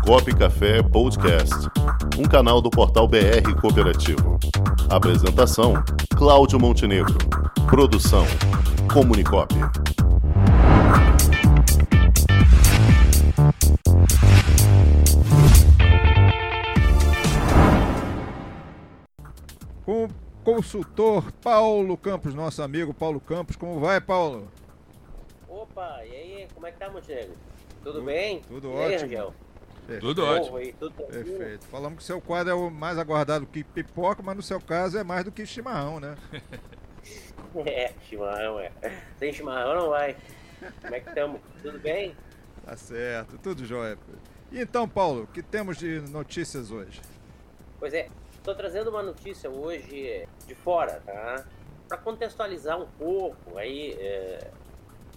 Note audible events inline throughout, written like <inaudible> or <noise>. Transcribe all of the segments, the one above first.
Comunicop Café Podcast, um canal do portal BR Cooperativo. Apresentação: Cláudio Montenegro. Produção: Comunicop. Com o consultor Paulo Campos, nosso amigo Paulo Campos. Como vai, Paulo? Opa, e aí, como é que tá, Montenegro? Tudo bem? Tudo e aí, Rangel? Tudo ótimo. aí, tudo? Perfeito. Falamos que seu quadro é o mais aguardado que pipoca, mas no seu caso é mais do que chimarrão, né? <laughs> É, chimarrão, é. Sem chimarrão não vai. Como é que estamos? Tudo bem? Tá certo, tudo jóia. E então, Paulo, o que temos de notícias hoje? Pois é, estou trazendo uma notícia hoje de fora, tá? Para contextualizar um pouco, aí, é,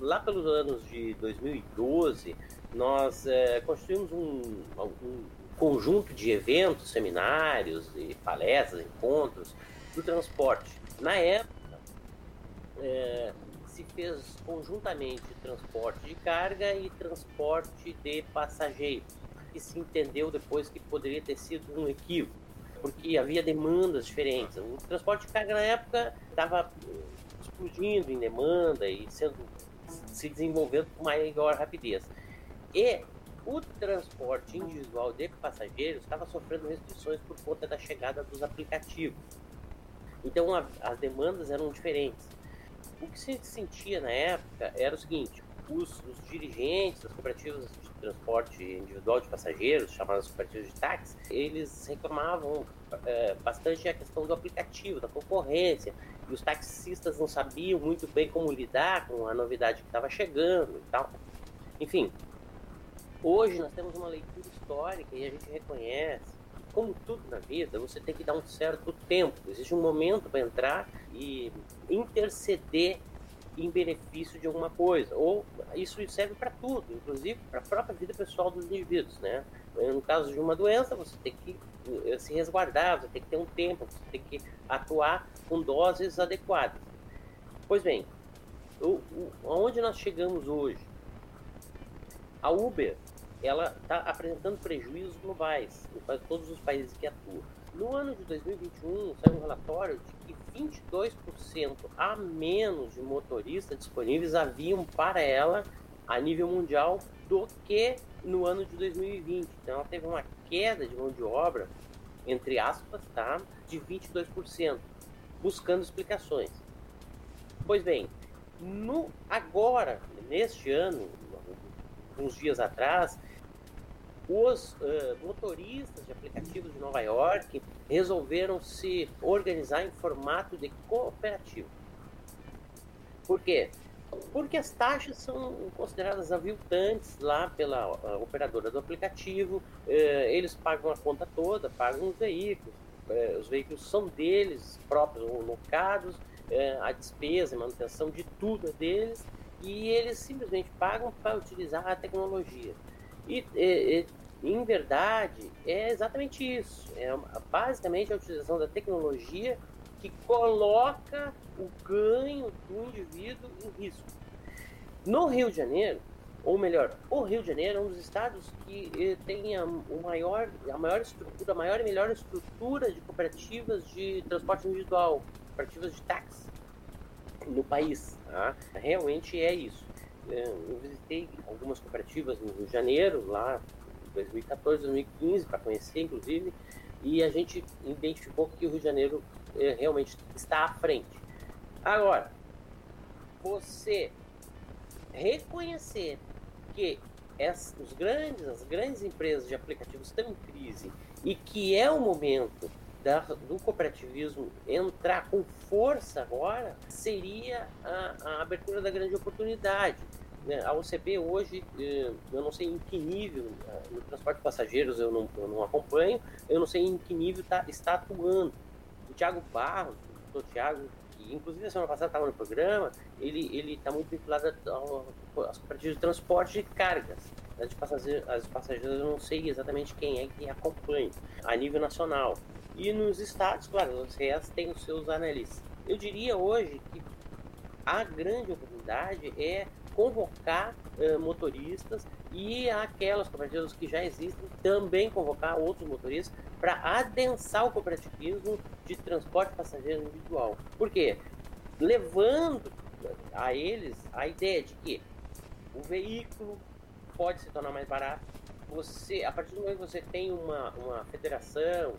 lá pelos anos de 2012, nós é, construímos um, um conjunto de eventos, seminários e palestras, encontros do transporte. Na época, é, se fez conjuntamente transporte de carga e transporte de passageiros. E se entendeu depois que poderia ter sido um equívoco, porque havia demandas diferentes. O transporte de carga na época estava explodindo em demanda e sendo se desenvolvendo com maior rapidez. E o transporte individual de passageiros estava sofrendo restrições por conta da chegada dos aplicativos. Então a, as demandas eram diferentes. O que se sentia na época era o seguinte: os, os dirigentes das cooperativas de transporte individual de passageiros, chamadas cooperativas de táxi, eles reclamavam é, bastante a questão do aplicativo, da concorrência, e os taxistas não sabiam muito bem como lidar com a novidade que estava chegando e tal. Enfim, hoje nós temos uma leitura histórica e a gente reconhece como tudo na vida, você tem que dar um certo tempo. Existe um momento para entrar e interceder em benefício de alguma coisa. Ou isso serve para tudo, inclusive para a própria vida pessoal dos indivíduos, né? No caso de uma doença, você tem que eh, se resguardar, você tem que ter um tempo, você tem que atuar com doses adequadas. Pois bem, o, o, onde nós chegamos hoje? A Uber ela está apresentando prejuízos globais em todos os países que atua. No ano de 2021, saiu um relatório de que 22% a menos de motoristas disponíveis haviam para ela a nível mundial do que no ano de 2020. Então, ela teve uma queda de mão de obra, entre aspas, tá, de 22%, buscando explicações. Pois bem, no agora, neste ano, uns dias atrás, os uh, motoristas de aplicativos de Nova York resolveram se organizar em formato de cooperativo. Por quê? Porque as taxas são consideradas aviltantes lá pela uh, operadora do aplicativo, uh, eles pagam a conta toda, pagam os veículos, os veículos são deles próprios ou locados, a despesa, a manutenção de tudo é deles, e eles simplesmente pagam para utilizar a tecnologia. E, e, em verdade, é exatamente isso. É basicamente a utilização da tecnologia que coloca o ganho do indivíduo em risco. No Rio de Janeiro, ou melhor, o Rio de Janeiro é um dos estados que eh, tem a, o maior, a maior estrutura, a maior e melhor estrutura de cooperativas de transporte individual, cooperativas de táxi no país. Tá? Realmente é isso. Eu visitei algumas cooperativas no Rio de Janeiro, lá em 2014, 2015, para conhecer, inclusive, e a gente identificou que o Rio de Janeiro eh, realmente está à frente. Agora, você reconhecer que as, os grandes, as grandes empresas de aplicativos estão em crise e que é o momento da, do cooperativismo entrar com força agora seria a, a abertura da grande oportunidade. Né? A OCB hoje, eu não sei em que nível, no transporte de passageiros eu não, eu não acompanho, eu não sei em que nível tá, está atuando. O Thiago Barros, o Thiago, que inclusive a semana passada estava no programa, ele está muito vinculado às cooperativas de transporte de cargas. As de passageiros, as eu não sei exatamente quem é que acompanha a nível nacional. E nos estados, claro, os RES têm os seus analistas. Eu diria hoje que a grande oportunidade é convocar uh, motoristas e aquelas cooperativas que já existem também convocar outros motoristas para adensar o cooperativismo de transporte passageiro individual. Por quê? Levando a eles a ideia de que o veículo pode se tornar mais barato. Você, a partir do momento que você tem uma, uma federação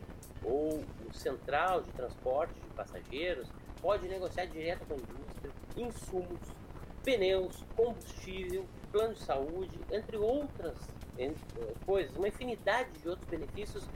ou um central de transporte de passageiros, pode negociar direto com a indústria insumos, pneus, combustível, plano de saúde, entre outras entre, coisas, uma infinidade de outros benefícios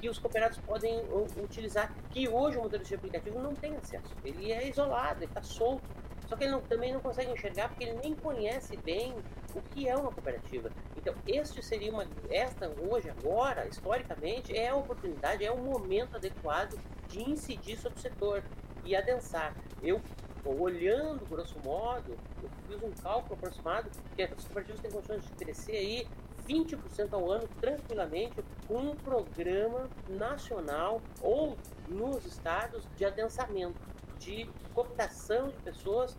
que os cooperados podem utilizar, que hoje o motorista de aplicativo não tem acesso. Ele é isolado, ele está solto. Só que ele não, também não consegue enxergar porque ele nem conhece bem o que é uma cooperativa. Então, este seria uma, esta hoje, agora, historicamente, é a oportunidade, é o momento adequado de incidir sobre o setor e adensar. Eu, olhando grosso modo, eu fiz um cálculo aproximado que as cooperativas têm condições de crescer aí 20% ao ano tranquilamente com um programa nacional ou nos estados de adensamento, de cooptação de pessoas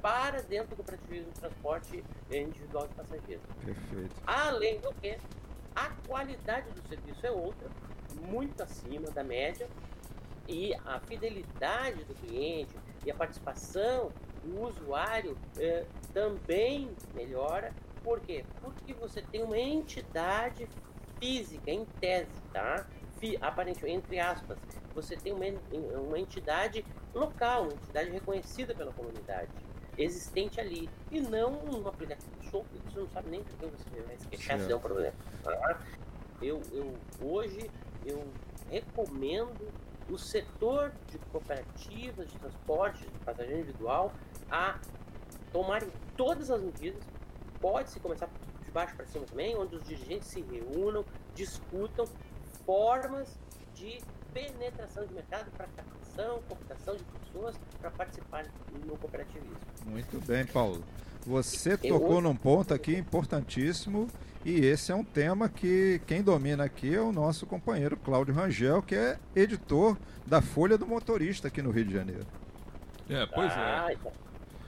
para dentro do cooperativismo de transporte individual de passageiros. Perfeito. Além do que, a qualidade do serviço é outra, muito acima da média, e a fidelidade do cliente e a participação do usuário eh, também melhora. Por quê? Porque você tem uma entidade física, em tese, tá? Aparentemente, entre aspas, você tem uma, uma entidade local, uma entidade reconhecida pela comunidade existente ali e não um aplicativo solto que você não sabe nem por que você vai se queixar se der um problema. Tá? Eu, eu, hoje eu recomendo o setor de cooperativas de transporte de passageiro individual a tomarem todas as medidas. Pode-se começar de baixo para cima também, onde os dirigentes se reúnam, discutam formas de penetração de mercado para captação, computação de pessoas para participar no cooperativismo. Muito bem, Paulo. Você tocou num ponto aqui importantíssimo e esse é um tema que quem domina aqui é o nosso companheiro Cláudio Rangel, que é editor da Folha do Motorista aqui no Rio de Janeiro. É, pois é. ah, é. Então.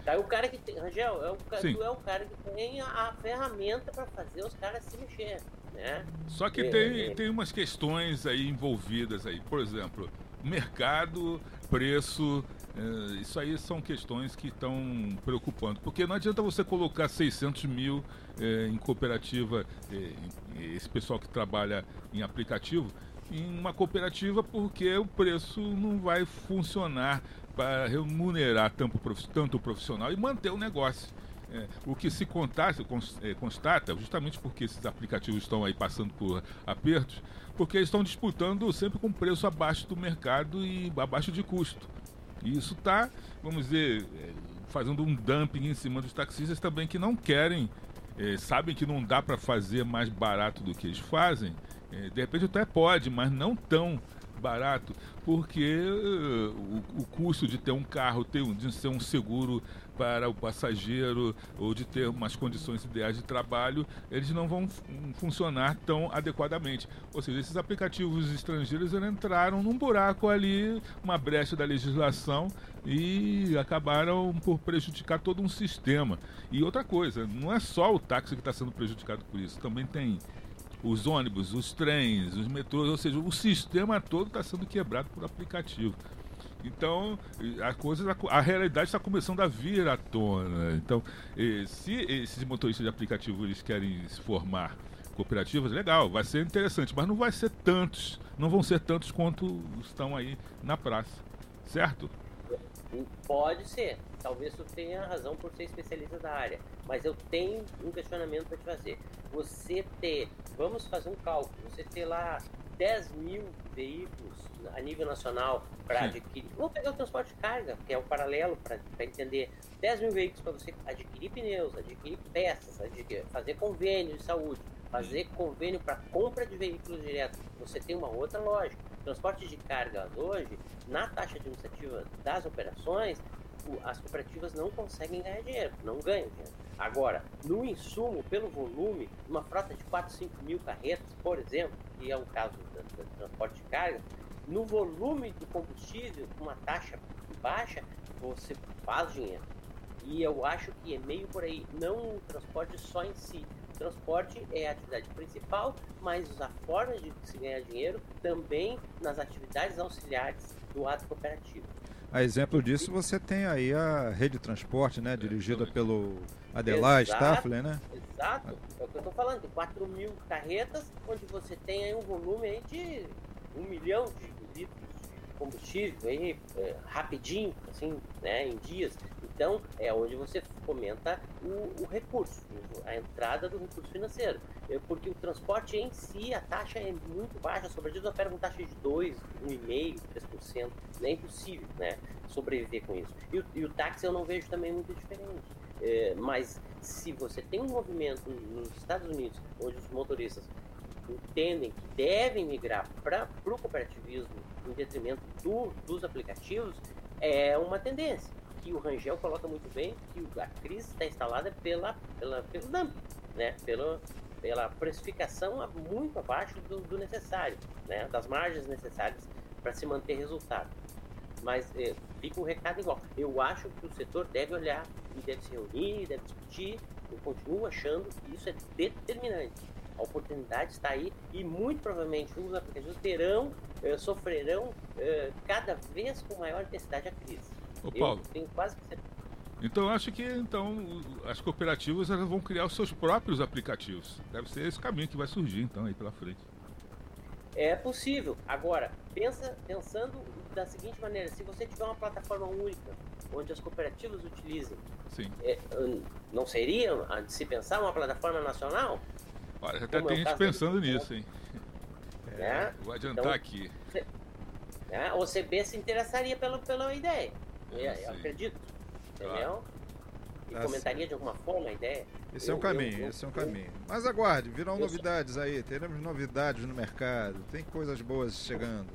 Tá, o cara que tem, Rangel, é o, tu é o cara que tem a, a ferramenta para fazer os caras se mexer, né? Só que é, tem, é. tem umas questões aí envolvidas aí. Por exemplo, mercado, preço, é, isso aí são questões que estão preocupando, porque não adianta você colocar 600 mil é, em cooperativa, é, esse pessoal que trabalha em aplicativo, em uma cooperativa, porque o preço não vai funcionar para remunerar tanto, tanto o profissional e manter o negócio. É, o que se constata, é, constata, justamente porque esses aplicativos estão aí passando por apertos, porque eles estão disputando sempre com preço abaixo do mercado e abaixo de custo. E isso está, vamos dizer, é, fazendo um dumping em cima dos taxistas também que não querem, é, sabem que não dá para fazer mais barato do que eles fazem. É, de repente até pode, mas não tão barato, porque uh, o, o, custo de ter um carro, ter um, de ser um seguro para o passageiro ou de ter umas condições ideais de trabalho, eles não vão funcionar tão adequadamente. Ou seja, esses aplicativos estrangeiros entraram num buraco ali, uma brecha da legislação e acabaram por prejudicar todo um sistema. E outra coisa, não é só o táxi que está sendo prejudicado por isso, também tem os ônibus, os trens, os metrôs, ou seja, o sistema todo está sendo quebrado por aplicativo. Então, a coisa, a realidade está começando a vir à tona. Então, se esses motoristas de aplicativo eles querem se formar cooperativas, legal, vai ser interessante, mas não vai ser tantos, não vão ser tantos quanto estão aí na praça, certo? Pode ser. Talvez tu tenha razão por ser especialista da área. Mas eu tenho um questionamento para te fazer. Você ter, vamos fazer um cálculo, você ter lá 10 mil veículos a nível nacional para adquirir. Vamos pegar o transporte de carga, que é o paralelo para entender. 10 mil veículos para você adquirir pneus, adquirir peças, adquirir, fazer convênio de saúde, fazer convênio para compra de veículos direto. Você tem uma outra lógica. Transporte de cargas hoje, na taxa administrativa das operações, as cooperativas não conseguem ganhar dinheiro, não ganham dinheiro. Agora, no insumo, pelo volume, uma frota de 4, 5 mil carretas, por exemplo, que é um caso do, do transporte de carga, no volume do combustível, com uma taxa baixa, você faz dinheiro. E eu acho que é meio por aí, não o transporte só em si. O transporte é a atividade principal, mas a forma de se ganhar dinheiro também nas atividades auxiliares do ato cooperativo. A exemplo disso, você tem aí a rede de transporte, né, dirigida pelo Adelaide Staffler, né? Exato, é o que eu estou falando, tem 4 mil carretas, onde você tem aí um volume aí de um milhão de litros combustível aí, é, rapidinho, assim, né, em dias. Então, é onde você fomenta o, o recurso, a entrada do recurso financeiro. É porque o transporte em si, a taxa é muito baixa, sobretudo opera com taxa de 2, 1,5%, 3%. É impossível né, sobreviver com isso. E o, e o táxi eu não vejo também muito diferente. É, mas se você tem um movimento nos Estados Unidos, onde os motoristas entendem que devem migrar para o cooperativismo em detrimento do, dos aplicativos, é uma tendência que o Rangel coloca muito bem, que a crise está instalada pela, pela, pelo dumping, né? pela, pela precificação muito abaixo do, do necessário, né? das margens necessárias para se manter resultado. Mas é, fica um recado igual. Eu acho que o setor deve olhar e deve se reunir, deve discutir. Eu continuo achando que isso é determinante. A oportunidade está aí e muito provavelmente os aplicativos terão, eh, sofrerão eh, cada vez com maior intensidade a crise. Ô, Paulo. Eu tenho quase que então eu acho que então as cooperativas elas vão criar os seus próprios aplicativos. Deve ser esse caminho que vai surgir então aí pela frente. É possível. Agora, pensa, pensando da seguinte maneira, se você tiver uma plataforma única onde as cooperativas utilizem. É, não seria de se pensar uma plataforma nacional? Olha, até tem é gente pensando nisso, hein? É, vou adiantar então, aqui. Né, o CB se interessaria pela, pela ideia. Eu, eu acredito. Entendeu? E tá comentaria certo. de alguma forma a ideia. Esse eu, é um caminho, eu, esse é um caminho. Mas aguarde, virão novidades aí, teremos novidades no mercado, tem coisas boas chegando.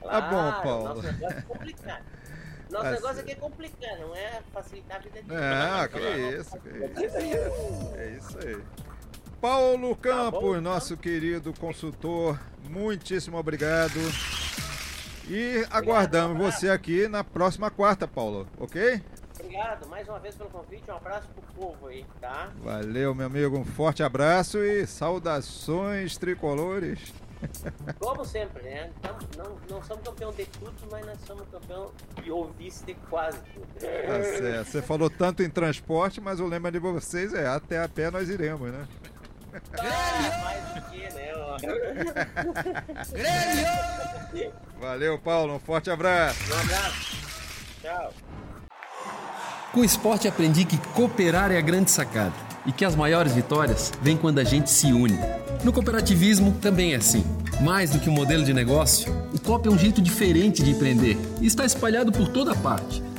Claro, tá bom, Paulo. Nosso negócio é complicado. <laughs> Nosso tá negócio aqui é complicar, não é facilitar a vida de Ah, que isso, que isso. É isso aí. Paulo tá Campos, tá bom, nosso então. querido consultor, muitíssimo obrigado. E aguardamos você aqui na próxima quarta, Paulo, ok? Obrigado mais uma vez pelo convite, um abraço pro povo aí, tá? Valeu, meu amigo, um forte abraço e saudações tricolores. <laughs> Como sempre, né? Não, não somos campeão de tudo, mas nós somos campeão e ou vice de quase tudo. Tá certo. Você falou tanto em transporte, mas o lema de vocês é até a pé nós iremos, né? Mais do que, né? Valeu, Paulo. Um forte abraço. Um abraço. Tchau. Com o esporte aprendi que cooperar é a grande sacada e que as maiores vitórias vêm quando a gente se une. No cooperativismo também é assim. Mais do que um modelo de negócio, o COP é um jeito diferente de empreender e está espalhado por toda parte